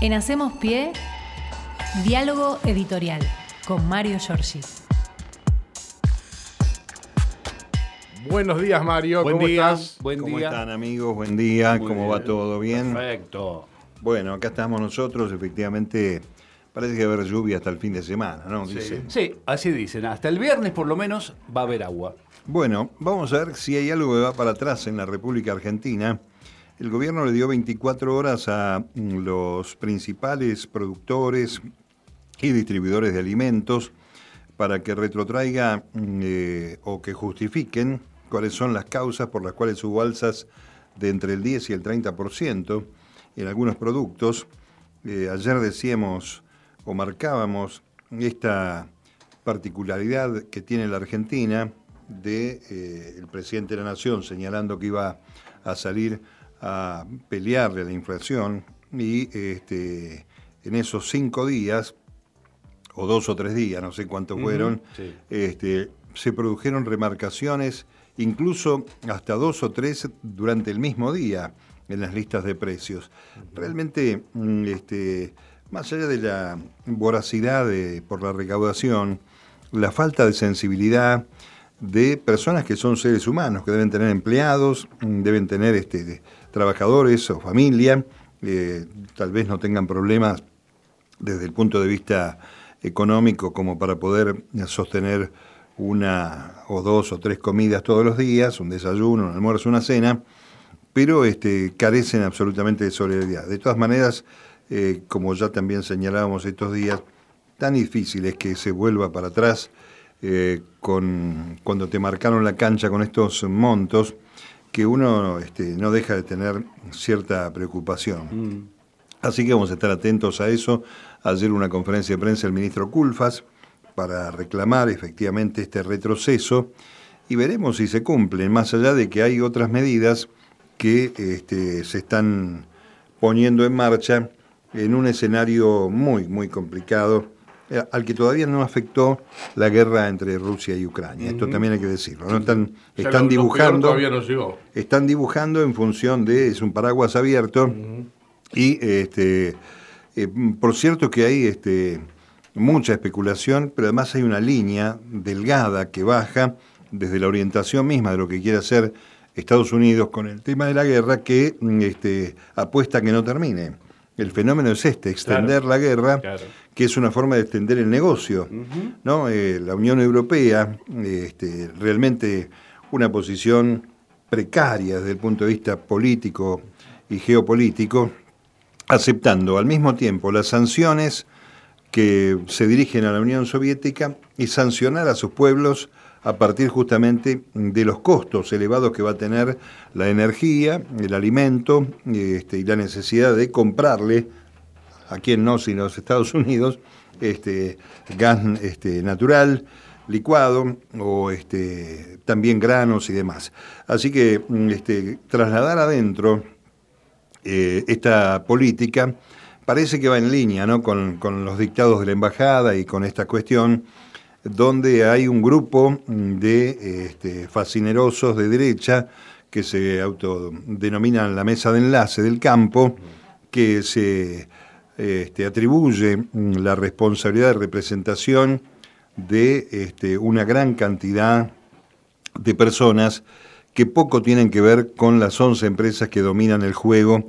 En Hacemos Pie, diálogo editorial con Mario Giorgi. Buenos días, Mario. Buen ¿Cómo día. estás? Buen ¿Cómo día. están amigos? Buen día, Muy ¿cómo bien. va todo? ¿Bien? Perfecto. Bueno, acá estamos nosotros, efectivamente, parece que va a haber lluvia hasta el fin de semana, ¿no? Sí. Dicen. Sí, así dicen. Hasta el viernes por lo menos va a haber agua. Bueno, vamos a ver si hay algo que va para atrás en la República Argentina. El gobierno le dio 24 horas a mm, los principales productores y distribuidores de alimentos para que retrotraiga mm, eh, o que justifiquen cuáles son las causas por las cuales hubo alzas de entre el 10 y el 30% en algunos productos. Eh, ayer decíamos o marcábamos esta particularidad que tiene la Argentina de eh, el presidente de la Nación señalando que iba a salir a pelearle a la inflación y este, en esos cinco días o dos o tres días, no sé cuántos fueron, sí. este, se produjeron remarcaciones, incluso hasta dos o tres durante el mismo día en las listas de precios. Realmente, mm, este, más allá de la voracidad de- por la recaudación, la falta de sensibilidad de personas que son seres humanos, que deben tener empleados, mm, deben tener este, trabajadores o familia, eh, tal vez no tengan problemas desde el punto de vista económico como para poder sostener una o dos o tres comidas todos los días, un desayuno, un almuerzo, una cena, pero este, carecen absolutamente de solidaridad. De todas maneras, eh, como ya también señalábamos estos días, tan difícil es que se vuelva para atrás eh, con, cuando te marcaron la cancha con estos montos, que uno este, no deja de tener cierta preocupación. Así que vamos a estar atentos a eso. Ayer una conferencia de prensa del ministro Culfas para reclamar efectivamente este retroceso y veremos si se cumplen, más allá de que hay otras medidas que este, se están poniendo en marcha en un escenario muy, muy complicado, al que todavía no afectó la guerra entre Rusia y Ucrania. Esto también hay que decirlo. ¿no? Están, lo- dibujando todavía no llegó. están dibujando en función de, es un paraguas abierto, y este, eh, por cierto que hay este, mucha especulación, pero además hay una línea delgada que baja desde la orientación misma de lo que quiere hacer Estados Unidos con el tema de la guerra, que mm, este, apuesta a que no termine. El fenómeno es este, extender la guerra, Claro. Que es una forma de extender el negocio. ¿no? Eh, la Unión Europea, este, realmente una posición precaria desde el punto de vista político y geopolítico, aceptando al mismo tiempo las sanciones que se dirigen a la Unión Soviética y sancionar a sus pueblos a partir justamente de los costos elevados que va a tener la energía, el alimento este, y la necesidad de comprarle a quien no, sino los Estados Unidos, este, gas este, natural, licuado o este, también granos y demás. Así que mm, este, trasladar adentro eh, esta política parece que va en línea ¿no? con, con los dictados de la embajada y con esta cuestión donde hay un grupo de este, fascinerosos de derecha que se autodenominan la mesa de enlace del campo, que se este, atribuye mm, la responsabilidad de representación de este, una gran cantidad de personas que poco tienen que ver con las 11 empresas que dominan el juego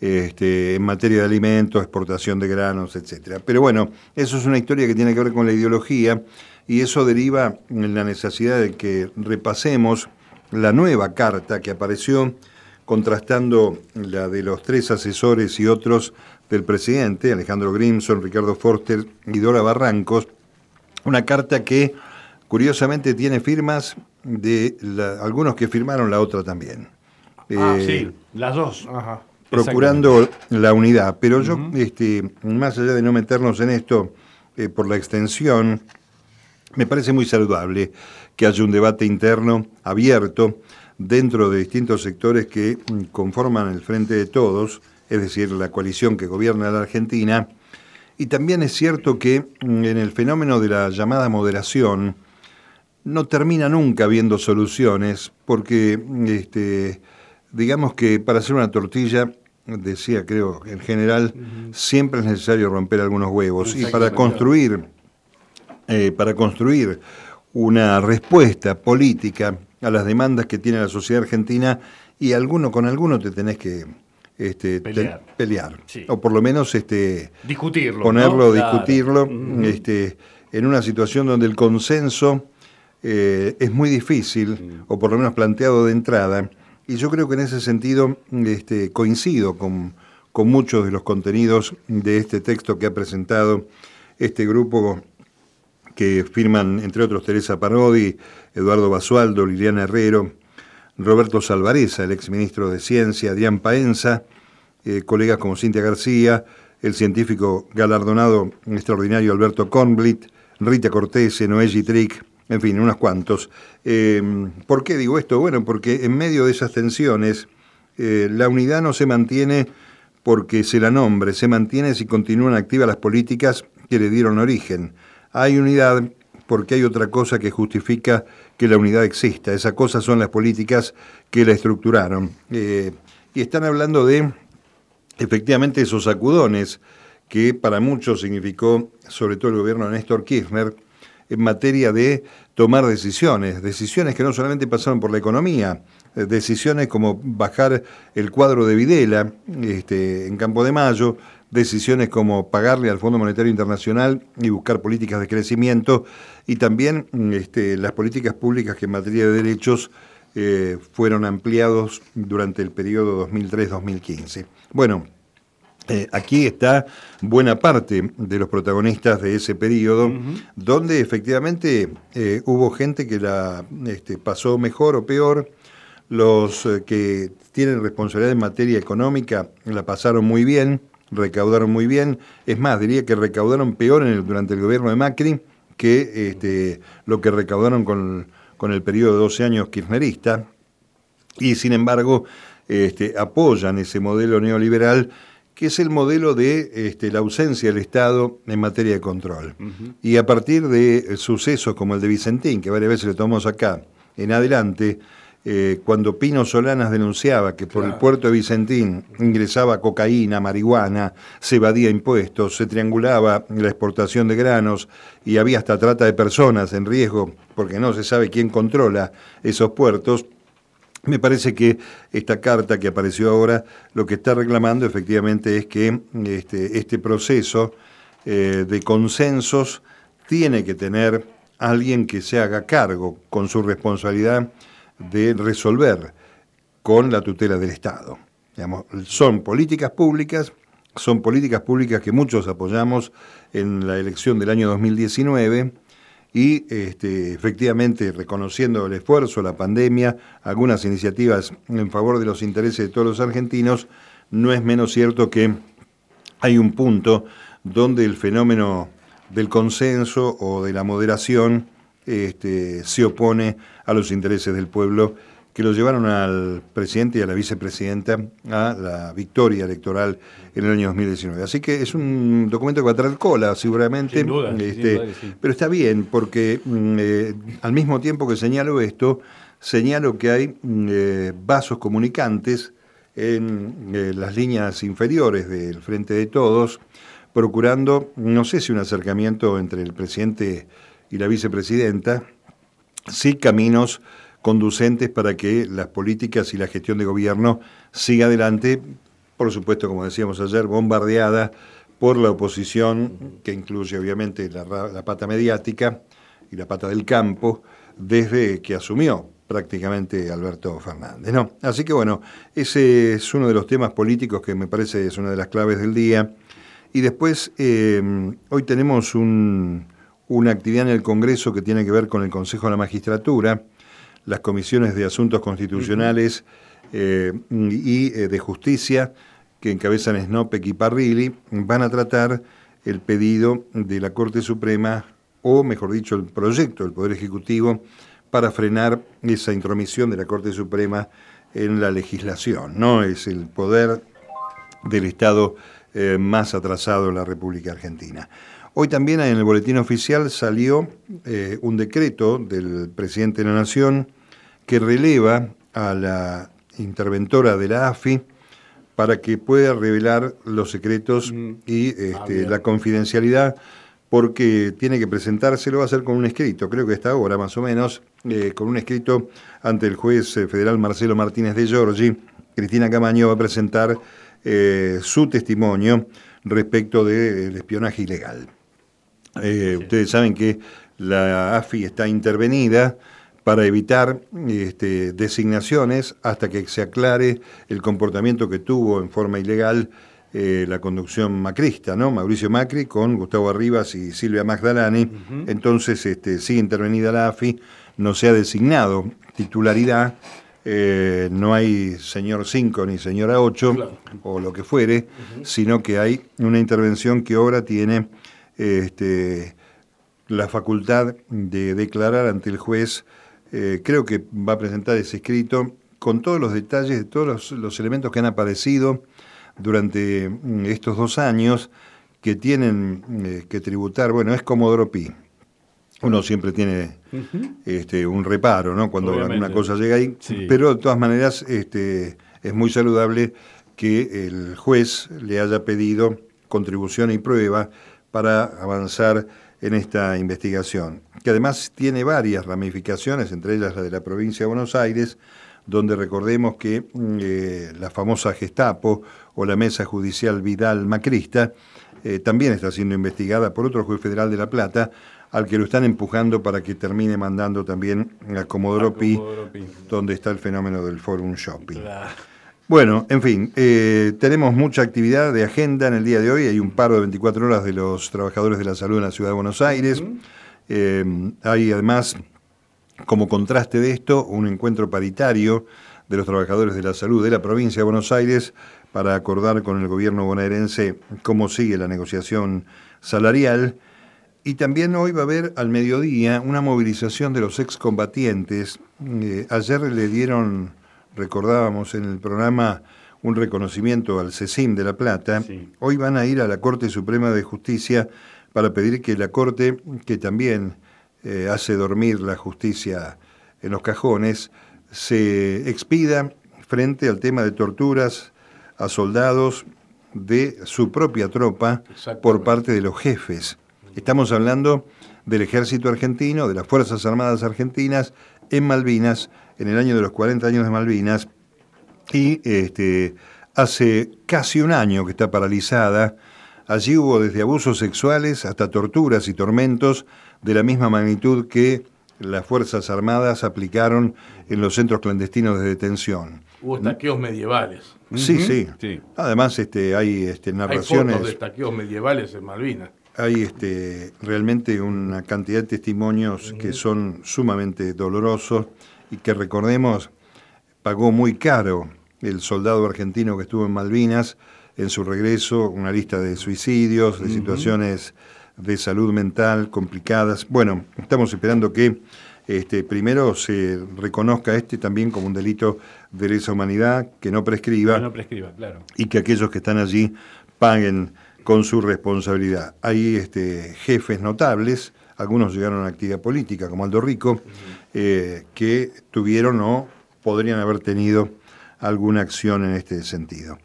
este, en materia de alimentos, exportación de granos, etcétera. Pero bueno, eso es una historia que tiene que ver con la ideología y eso deriva en la necesidad de que repasemos la nueva carta que apareció contrastando la de los tres asesores y otros del presidente, Alejandro Grimson, Ricardo Forster y Dora Barrancos, una carta que curiosamente tiene firmas de la- algunos que firmaron la otra también. Ah, Eh, sí, las dos. Ajá. procurando la unidad. Pero yo, este, más allá de no meternos en esto eh, por la extensión, me parece muy saludable que haya un debate interno abierto dentro de distintos sectores que mm, conforman el Frente de Todos, es decir, la coalición que gobierna la Argentina. Y también es cierto que mm, en el fenómeno de la llamada moderación no termina nunca habiendo soluciones, porque mm, este, digamos que para hacer una tortilla decía, creo, en general, siempre es necesario romper algunos huevos. Y para construir, eh, para construir una respuesta política a las demandas que tiene la sociedad argentina, y alguno con alguno te tenés que este, pelear, o por lo menos este, discutirlo, ponerlo, discutirlo, este, en una situación donde el consenso eh, es muy difícil, o por lo menos planteado de entrada, y yo creo que en ese sentido este, coincido con, con muchos de los contenidos de este texto que ha presentado este grupo que firman, entre otros, Teresa Parodi, Eduardo Basualdo, Liliana Herrero, Roberto Salvareza, el exministro de Ciencia, Adrián Paenza, eh, colegas como Cintia García, el científico galardonado extraordinario Alberto Kornblit, Rita Cortés, Noé Gitric, en fin, unos cuantos. Eh, ¿Por qué digo esto? Bueno, porque en medio de esas tensiones, eh, la unidad no se mantiene porque se la nombre, se mantiene si continúan activas las políticas que le dieron origen. Hay unidad porque hay otra cosa que justifica que la unidad exista. Esa cosa son las políticas que la estructuraron. Eh, y están hablando de, efectivamente, esos sacudones que para muchos significó, sobre todo el gobierno de Néstor Kirchner, en materia de tomar decisiones, decisiones que no solamente pasaron por la economía, eh, decisiones como bajar el cuadro de Videla este, en Campo de Mayo, decisiones como pagarle al Fondo Monetario Internacional y buscar políticas de crecimiento, y también este, las políticas públicas que en materia de derechos eh, fueron ampliados durante el periodo 2003-2015. Bueno, eh, aquí está buena parte de los protagonistas de ese periodo, donde efectivamente eh, hubo gente que la este, pasó mejor o peor, los que tienen responsabilidad en materia económica la pasaron muy bien, recaudaron muy bien, es más, diría que recaudaron peor en el, durante el gobierno de Macri que este, lo que recaudaron con, con el periodo de 12 años kirchnerista, y sin embargo este, apoyan ese modelo neoliberal que es el modelo de este, la ausencia del Estado en materia de control. Y a partir de sucesos como el de Vicentín, que varias veces lo tomamos acá, en adelante, eh, cuando Pino Solanas denunciaba que por el puerto de Vicentín ingresaba cocaína, marihuana, se evadía impuestos, se triangulaba la exportación de granos y había hasta trata de personas en riesgo porque no se sabe quién controla esos puertos, me parece que esta carta que apareció ahora lo que está reclamando efectivamente es que este, este proceso eh, de consensos tiene que tener alguien que se haga cargo con su responsabilidad de resolver con la tutela del Estado. son políticas públicas, son políticas públicas que muchos apoyamos en la elección del año 2019 y este, efectivamente reconociendo el esfuerzo, la pandemia, algunas iniciativas en favor de los intereses de todos los argentinos, no es menos cierto que hay un punto donde el fenómeno del consenso o de la moderación este, se opone a los intereses del pueblo que lo llevaron al presidente y a la vicepresidenta a la victoria electoral en el año 2019. Así que es un documento que va a traer cola, seguramente, este, pero está bien, porque mm, eh, al mismo tiempo que señalo esto, señalo que hay mm, eh, vasos comunicantes en eh, las líneas inferiores del Frente de Todos, procurando, no sé si un acercamiento entre el presidente y la vicepresidenta, sí caminos conducentes para que las políticas y la gestión de gobierno siga adelante, por supuesto, como decíamos ayer, bombardeada por la oposición, que incluye obviamente la, pata mediática y la pata del campo, desde que asumió prácticamente Alberto Fernández. ¿no? Así que bueno, ese es uno de los temas políticos que me parece es una de las claves del día. Y después, eh, hoy tenemos una actividad en el Congreso que tiene que ver con el Consejo de la Magistratura las comisiones de asuntos constitucionales eh, y eh, de justicia que encabezan Snopek y Parrilli van a tratar el pedido de la Corte Suprema o, mejor dicho, el proyecto del Poder Ejecutivo para frenar esa intromisión de la Corte Suprema en la legislación. No es el poder del Estado eh, más atrasado en la República Argentina. Hoy también en el boletín oficial salió eh, un decreto del presidente de la Nación que releva a la interventora de la AFI para que pueda revelar los secretos y este, la confidencialidad, porque tiene que presentárselo, va a hacer con un escrito, creo que está ahora más o menos, eh, con un escrito ante el juez eh, federal Marcelo Martínez de Giorgi. Cristina Camaño va a presentar eh, su testimonio respecto del espionaje ilegal. Ustedes saben que la AFI está intervenida para evitar este, designaciones hasta que se aclare el comportamiento que tuvo en forma ilegal eh, la conducción macrista, ¿no? Mauricio Macri con Gustavo Arribas y Silvia Magdalani. Entonces este, sigue intervenida la AFI, no se ha designado titularidad, eh, no hay señor 5 ni señora 8 o lo que fuere, sino que hay una intervención que ahora tiene este, la facultad de declarar ante el juez eh, creo que va a presentar ese escrito con todos los detalles de todos los, elementos que han aparecido durante mm, estos dos años que tienen eh, que tributar, bueno, es como Pi. Uno siempre tiene este, un reparo, ¿no? Cuando alguna cosa llega ahí, pero de todas maneras este, es muy saludable que el juez le haya pedido contribución y prueba para avanzar en esta investigación, que además tiene varias ramificaciones, entre ellas la de la provincia de Buenos Aires, donde recordemos que mm, eh, la famosa Gestapo o la Mesa Judicial Vidal Macrista eh, también está siendo investigada por otro juez federal de La Plata, al que lo están empujando para que termine mandando también a Comodoro Pi, donde está el fenómeno del forum shopping. Bueno, en fin, eh, tenemos mucha actividad de agenda en el día de hoy. Hay un paro de 24 horas de los trabajadores de la salud en la ciudad de Buenos Aires. Eh, hay además, como contraste de esto, un encuentro paritario de los trabajadores de la salud de la provincia de Buenos Aires para acordar con el gobierno bonaerense cómo sigue la negociación salarial. Y también hoy va a haber al mediodía una movilización de los excombatientes. Eh, ayer le dieron recordábamos en el programa un reconocimiento al CECIM de La Plata, hoy van a ir a la Corte Suprema de Justicia para pedir que la Corte, que también eh, hace dormir la justicia en los cajones, se expida frente al tema de torturas a soldados de su propia tropa por parte de los jefes. Estamos hablando del ejército argentino, de las Fuerzas Armadas Argentinas en Malvinas, en el año de los 40 años de Malvinas y este, hace casi un año que está paralizada. Allí hubo desde abusos sexuales hasta torturas y tormentos de la misma magnitud que las Fuerzas Armadas aplicaron en los centros clandestinos de detención. Hubo estaqueos medievales. Sí, sí, Además este, hay este, narraciones... Hay de estaqueos medievales en Malvinas. Hay este, realmente una cantidad de testimonios que son sumamente dolorosos y que recordemos pagó muy caro el soldado argentino que estuvo en Malvinas en su regreso, una lista de suicidios, de situaciones de salud mental complicadas. Bueno, estamos esperando que este, primero se reconozca este también como un delito de lesa humanidad, que no prescriba, no prescriba claro. y que aquellos que están allí paguen con su responsabilidad. Hay este, jefes notables, algunos llegaron a la actividad política, como Aldo Rico, eh, que tuvieron o podrían haber tenido alguna acción en este sentido.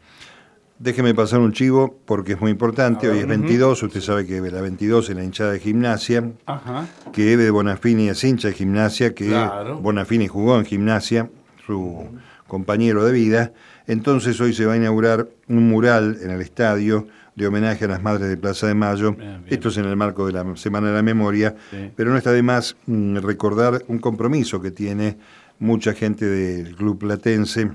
Déjeme pasar un chivo porque es muy importante. Hoy es 22, usted sabe que la 22 es la hinchada de gimnasia, que Eve Bonafini es hincha de gimnasia, que Bonafini jugó en gimnasia, su compañero de vida. Entonces hoy se va a inaugurar un mural en el estadio de homenaje a las madres de Plaza de Mayo. Esto es en el marco de la Semana de la Memoria, pero no está de más mm, recordar un compromiso que tiene mucha gente del Club Platense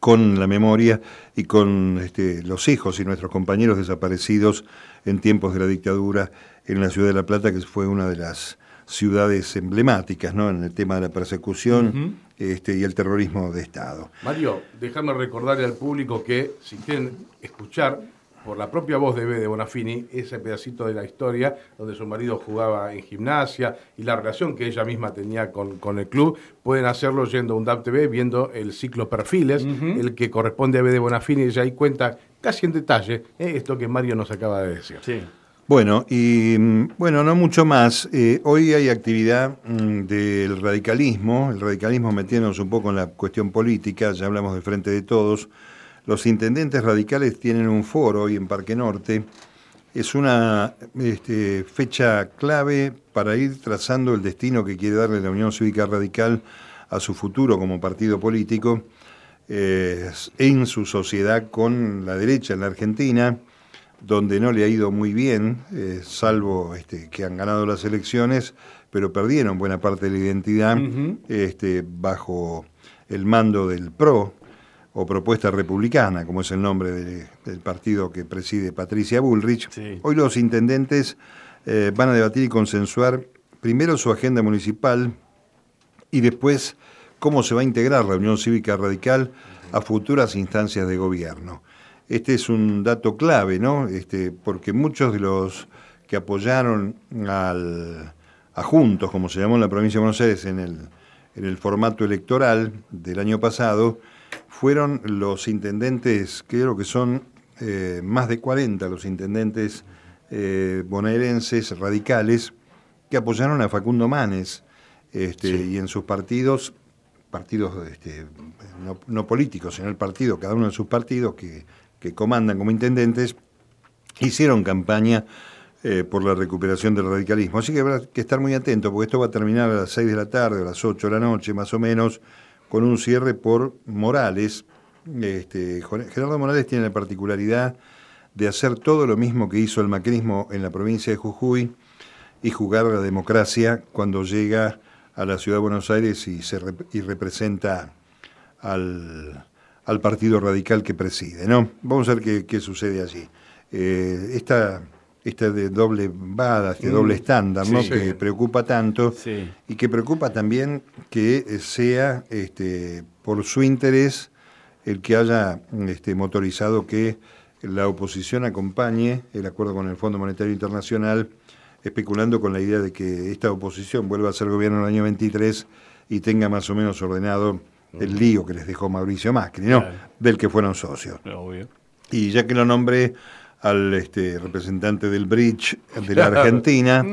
con la memoria y con este, los hijos y nuestros compañeros desaparecidos en tiempos de la dictadura en la ciudad de La Plata, que fue una de las ciudades emblemáticas ¿no? en el tema de la persecución este, y el terrorismo de Estado. Mario, déjame recordarle al público que si quieren escuchar por la propia voz de B. de Bonafini, ese pedacito de la historia donde su marido jugaba en gimnasia y la relación que ella misma tenía con, el club, pueden hacerlo yendo a un DAP TV, viendo el ciclo Perfiles, el que corresponde a B. de Bonafini, ella ahí cuenta casi en detalle eh, esto que Mario nos acaba de decir. Sí. Bueno, y mm, bueno, no mucho más. Eh, hoy hay actividad mm, del radicalismo, el radicalismo metiéndonos un poco en la cuestión política, ya hablamos del Frente de Todos, los intendentes radicales tienen un foro hoy en Parque Norte. Es una este, fecha clave para ir trazando el destino que quiere darle la Unión Cívica Radical a su futuro como partido político eh, en su sociedad con la derecha en la Argentina, donde no le ha ido muy bien, eh, salvo este, que han ganado las elecciones, pero perdieron buena parte de la identidad este, bajo el mando del PRO, o propuesta republicana, como es el nombre del partido que preside Patricia Bullrich. Hoy los intendentes eh, van a debatir y consensuar primero su agenda municipal y después cómo se va a integrar la Unión Cívica Radical a futuras instancias de gobierno. Este es un dato clave, ¿no? Este, porque muchos de los que apoyaron al, a Juntos, como se llamó en la provincia de Buenos Aires en el, en el formato electoral del año pasado, fueron los intendentes, creo que son eh, más de 40 los intendentes eh, bonaerenses radicales que apoyaron a Facundo Manes este, y en sus partidos, partidos este, no, políticos, sino el partido, cada uno de sus partidos que, comandan como intendentes, hicieron campaña eh, por la recuperación del radicalismo. Así que habrá que estar muy atento porque esto va a terminar a las 6 de la tarde, a las 8 de la noche más o menos con un cierre por Morales. Este, Gerardo Morales tiene la particularidad de hacer todo lo mismo que hizo el macrismo en la provincia de Jujuy y jugar la democracia cuando llega a la ciudad de Buenos Aires y, se y representa al, partido radical que preside. ¿no? Vamos a ver qué, sucede allí. Eh, esta este de doble bada, este doble mm. estándar, ¿no? que preocupa tanto y que preocupa también que sea este, por su interés el que haya este, motorizado que la oposición acompañe el acuerdo con el Fondo Monetario Internacional, especulando con la idea de que esta oposición vuelva a ser gobierno en el año 23 y tenga más o menos ordenado el lío que les dejó Mauricio Macri, ¿no? Del que fueron socios. Y ya que lo nombré al este, representante del Bridge de la Argentina.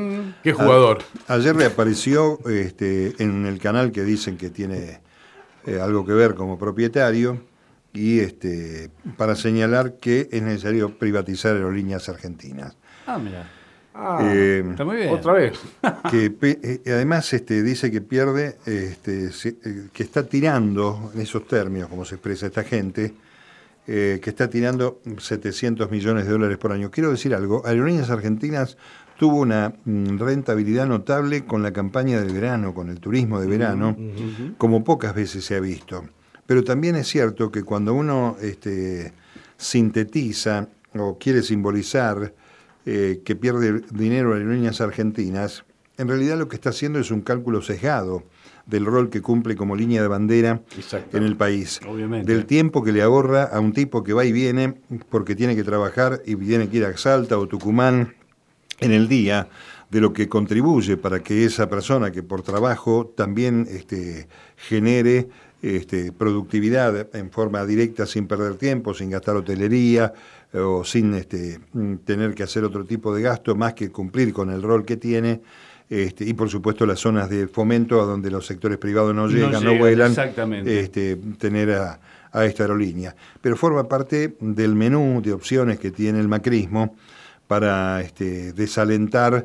Qué jugador. ayer le apareció este, en el canal que dicen que tiene eh, algo que ver como propietario y este, para señalar que es necesario privatizar aerolíneas argentinas. Ah, mira. Ah, eh, está muy bien. Otra vez. Que eh, además este, dice que pierde, este, que está tirando, en esos términos, como se expresa esta gente, eh, que está tirando 700 millones de dólares por año. Quiero decir algo, Aerolíneas Argentinas tuvo una mm, rentabilidad notable con la campaña de verano, con el turismo de verano, como pocas veces se ha visto. Pero también es cierto que cuando uno este, sintetiza o quiere simbolizar eh, que pierde dinero Aerolíneas Argentinas, en realidad lo que está haciendo es un cálculo sesgado del rol que cumple como línea de bandera en el país. Del tiempo que le ahorra a un tipo que va y viene porque tiene que trabajar y tiene que ir a Salta o Tucumán en el día, de lo que contribuye para que esa persona que por trabajo también este, genere este, productividad en forma directa sin perder tiempo, sin gastar hotelería o sin este, tener que hacer otro tipo de gasto más que cumplir con el rol que tiene este, y por supuesto las zonas de fomento a donde los sectores privados no llegan, no, vuelan, este, tener a, esta aerolínea. Pero forma parte del menú de opciones que tiene el macrismo para este, desalentar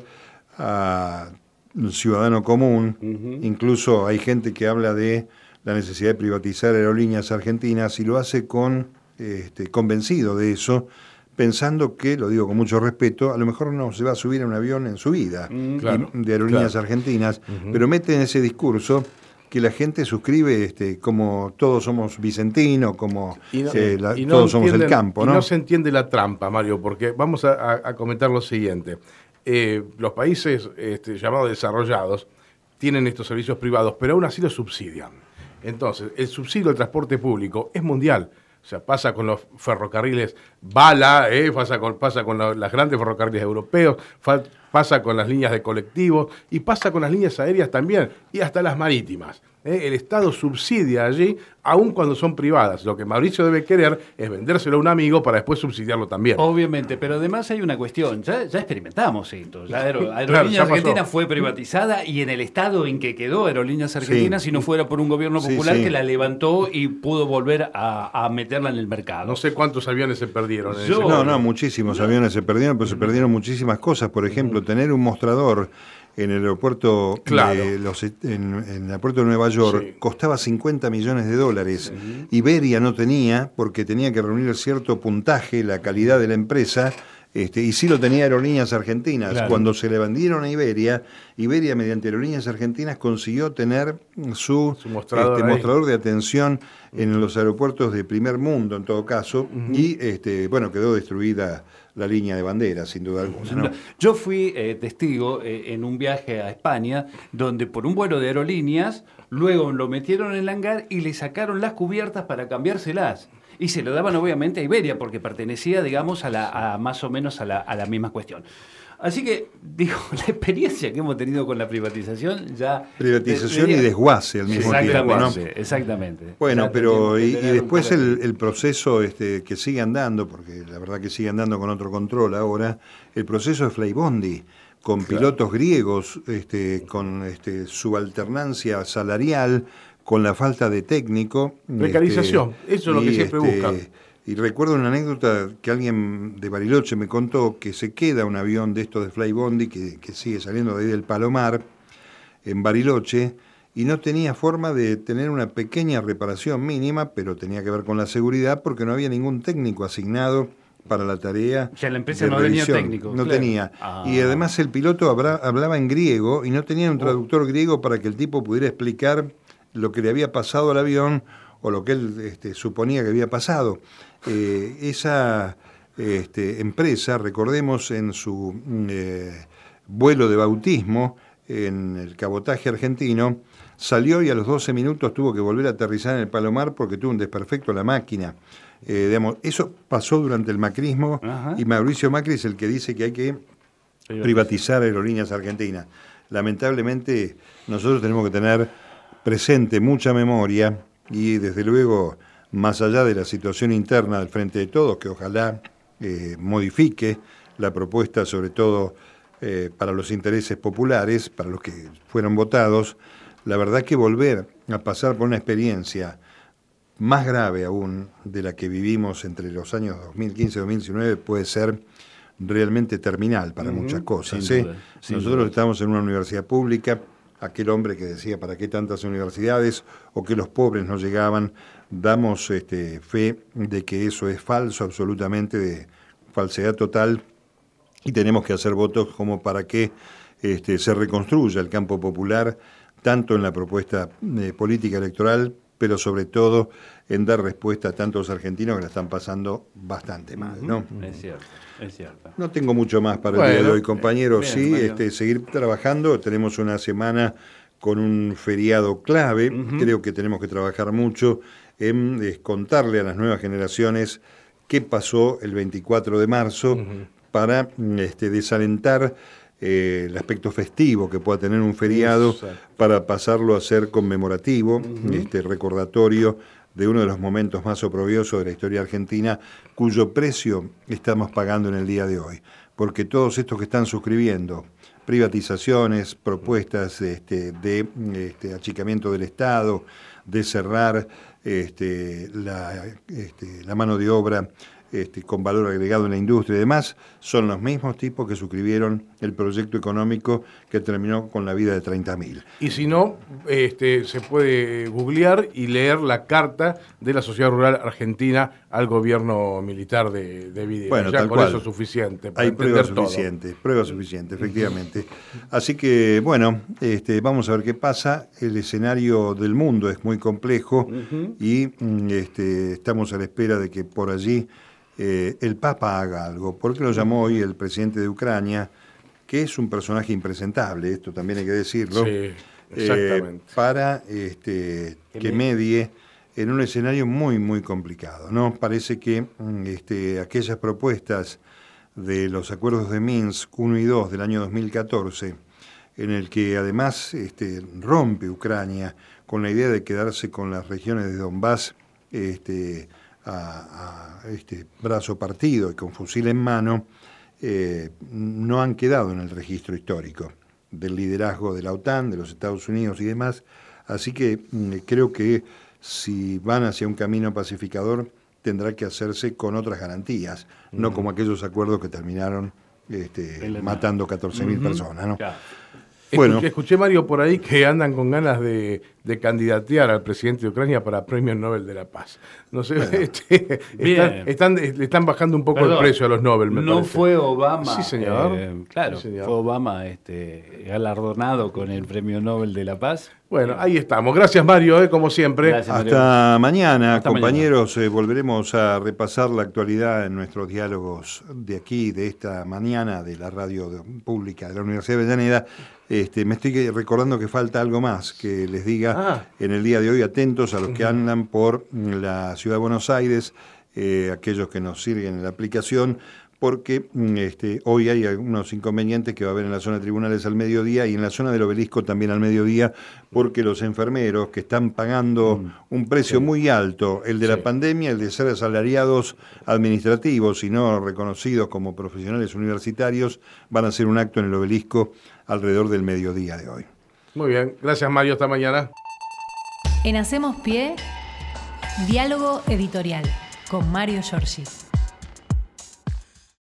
a un ciudadano común. Incluso hay gente que habla de la necesidad de privatizar aerolíneas argentinas y lo hace con este, convencido de eso pensando que, lo digo con mucho respeto, a lo mejor no se va a subir a un avión en su vida mm, de aerolíneas argentinas, pero mete en ese discurso que la gente suscribe este, como todos somos vicentinos, como todos somos el campo. ¿no? Y no se entiende la trampa, Mario, porque vamos a, comentar lo siguiente. Eh, los países este, llamados desarrollados tienen estos servicios privados, pero aún así los subsidian. Entonces, el subsidio del transporte público es mundial. O sea, pasa con los ferrocarriles bala, eh, pasa con, pasa con las grandes ferrocarriles europeos, pasa con las líneas de colectivos y pasa con las líneas aéreas también y hasta las marítimas. ¿Eh? El Estado subsidia allí, aun cuando son privadas. Lo que Mauricio debe querer es vendérselo a un amigo para después subsidiarlo también. Obviamente, pero además hay una cuestión. Ya, ya experimentamos esto. Ya Aero- Aerolíneas ya pasó. Argentinas fue privatizada y en el estado en que quedó Aerolíneas Argentinas, si no fuera por un gobierno Sí, popular sí. que la levantó y pudo volver a, a meterla en el mercado. No sé cuántos aviones se perdieron. en Yo- ese No, no, muchísimos aviones se perdieron, pero se perdieron muchísimas cosas. Por ejemplo, tener un mostrador en el aeropuerto Claro. de los- en, en el aeropuerto de Nueva York Sí. costaba 50 millones de dólares. Iberia no tenía porque tenía que reunir cierto puntaje, la calidad de la empresa. Este, y sí lo tenía Aerolíneas Argentinas. Claro. Cuando se le vendieron a Iberia, Iberia mediante Aerolíneas Argentinas consiguió tener su, Su mostrador este, mostrador de atención en los aeropuertos de primer mundo, en todo caso, y este, bueno, quedó destruida la línea de bandera, sin duda alguna. ¿no? Yo fui eh, testigo eh, en un viaje a España donde por un vuelo de aerolíneas luego lo metieron en el hangar y le sacaron las cubiertas para cambiárselas. Y se lo daban obviamente a Iberia porque pertenecía, digamos, a, la, a más o menos a la, a la misma cuestión. Así que, digo, la experiencia que hemos tenido con la privatización ya... Privatización y desguace al mismo tiempo. ¿no? Exactamente. Bueno, Ya pero y, después el, el proceso este, que sigue andando, porque la verdad que sigue andando con otro control ahora, el proceso de Flybondi, con pilotos griegos, este, con este, subalternancia salarial, con la falta de técnico. Precarización, este, eso es lo que y, siempre este, buscan. Y recuerdo una anécdota que alguien de Bariloche me contó que se queda un avión de estos de Flybondi que, que sigue saliendo de ahí del Palomar, en Bariloche, y no tenía forma de tener una pequeña reparación mínima, pero tenía que ver con la seguridad porque no había ningún técnico asignado para la tarea. O sea, la empresa de no tenía revisión. técnico, No claro. tenía. Ah. Y además el piloto hablaba en griego y no tenía un traductor griego para que el tipo pudiera explicar lo que le había pasado al avión o lo que él este, suponía que había pasado. Eh, esa este, empresa, recordemos en su mm, eh, vuelo de bautismo en el cabotaje argentino, salió y a los 12 minutos tuvo que volver a aterrizar en el Palomar porque tuvo un desperfecto la máquina. Eh, digamos, eso pasó durante el macrismo Ajá. y Mauricio Macri es el que dice que hay que privatizar aerolíneas argentinas. Lamentablemente nosotros tenemos que tener presente mucha memoria y desde luego, más allá de la situación interna del Frente de Todos, que ojalá eh, modifique la propuesta sobre todo eh, para los intereses populares, para los que fueron votados, la verdad que volver a pasar por una experiencia más grave aún de la que vivimos entre los años 2015 y 2019 puede ser realmente terminal para muchas cosas. ¿eh? duda, Nosotros duda. estamos en una universidad pública, aquel hombre que decía para qué tantas universidades o que los pobres no llegaban, damos este, fe de que eso es falso absolutamente, de falsedad total, y tenemos que hacer votos como para que este, se reconstruya el campo popular, tanto en la propuesta eh, política electoral, pero sobre todo en dar respuesta a tantos argentinos que la están pasando bastante mal. ¿no? Es cierto, es cierto. No tengo mucho más para el día de hoy, compañeros. bien, sí, este, seguir trabajando. Tenemos una semana con un feriado clave. Creo que tenemos que trabajar mucho en eh, contarle a las nuevas generaciones qué pasó el 24 de marzo para mm, este, desalentar eh, el aspecto festivo que pueda tener un feriado Exacto. para pasarlo a ser conmemorativo, este recordatorio de uno de los momentos más oprobiosos de la historia argentina, cuyo precio estamos pagando en el día de hoy. Porque todos estos que están suscribiendo privatizaciones, propuestas este, de este, achicamiento del Estado, de cerrar este, este, la mano de obra este, con valor agregado en la industria y demás, son los mismos tipos que suscribieron el proyecto económico que terminó con la vida de 30.000. Y si no, este, se puede googlear y leer la carta de la Sociedad Rural Argentina al gobierno militar de, de Videla. Bueno, ya tal con cual. eso es suficiente. para Hay pruebas suficientes, pruebas suficientes, efectivamente. Así que, bueno, este, vamos a ver qué pasa. El escenario del mundo es muy complejo y mm, este, estamos a la espera de que por allí eh, el Papa haga algo. ¿Por qué lo llamó hoy el presidente de Ucrania? Que es un personaje impresentable, esto también hay que decirlo. Sí, eh, para este, que medie en un escenario muy, muy complicado. ¿no? Parece que mm, este, aquellas propuestas de los acuerdos de Minsk 1 y 2 del año 2014, en el que además este, rompe Ucrania con la idea de quedarse con las regiones de Donbass este, a, este brazo partido y con fusil en mano, eh, no han quedado en el registro histórico del liderazgo de la OTAN, de los Estados Unidos y demás. Así que mm, creo que si van hacia un camino pacificador, tendrá que hacerse con otras garantías, no como aquellos acuerdos que terminaron este, matando 14.000 personas. ¿no? Bueno. Escuché, Mario, por ahí que andan con ganas de, de, candidatear al presidente de Ucrania para Premio Nobel de la Paz. No sé, este, están, le están bajando un poco el precio a los Nobel, No fue Obama. Sí, señor. Eh, claro, fue Obama este, galardonado con el Premio Nobel de la Paz. Bueno, ahí estamos. Gracias, Mario, eh, como siempre. Hasta mañana, compañeros. Eh, volveremos a repasar la actualidad en nuestros diálogos de aquí, de esta mañana, de la radio pública de la Universidad de Avellaneda. Este, me estoy recordando que falta algo más que les diga ah. en el día de hoy. Atentos a los que andan por la ciudad de Buenos Aires, eh, aquellos que nos sirven en la aplicación porque mm, este, hoy hay algunos inconvenientes que va a haber en la zona de tribunales al mediodía y en la zona del obelisco también al mediodía, porque los enfermeros que están pagando mm, un precio muy alto, el de la pandemia, el de ser asalariados administrativos y no reconocidos como profesionales universitarios, van a hacer un acto en el obelisco alrededor del mediodía de hoy. Muy bien, gracias Mario, hasta mañana. En Hacemos Pie, diálogo editorial con Mario Giorgi.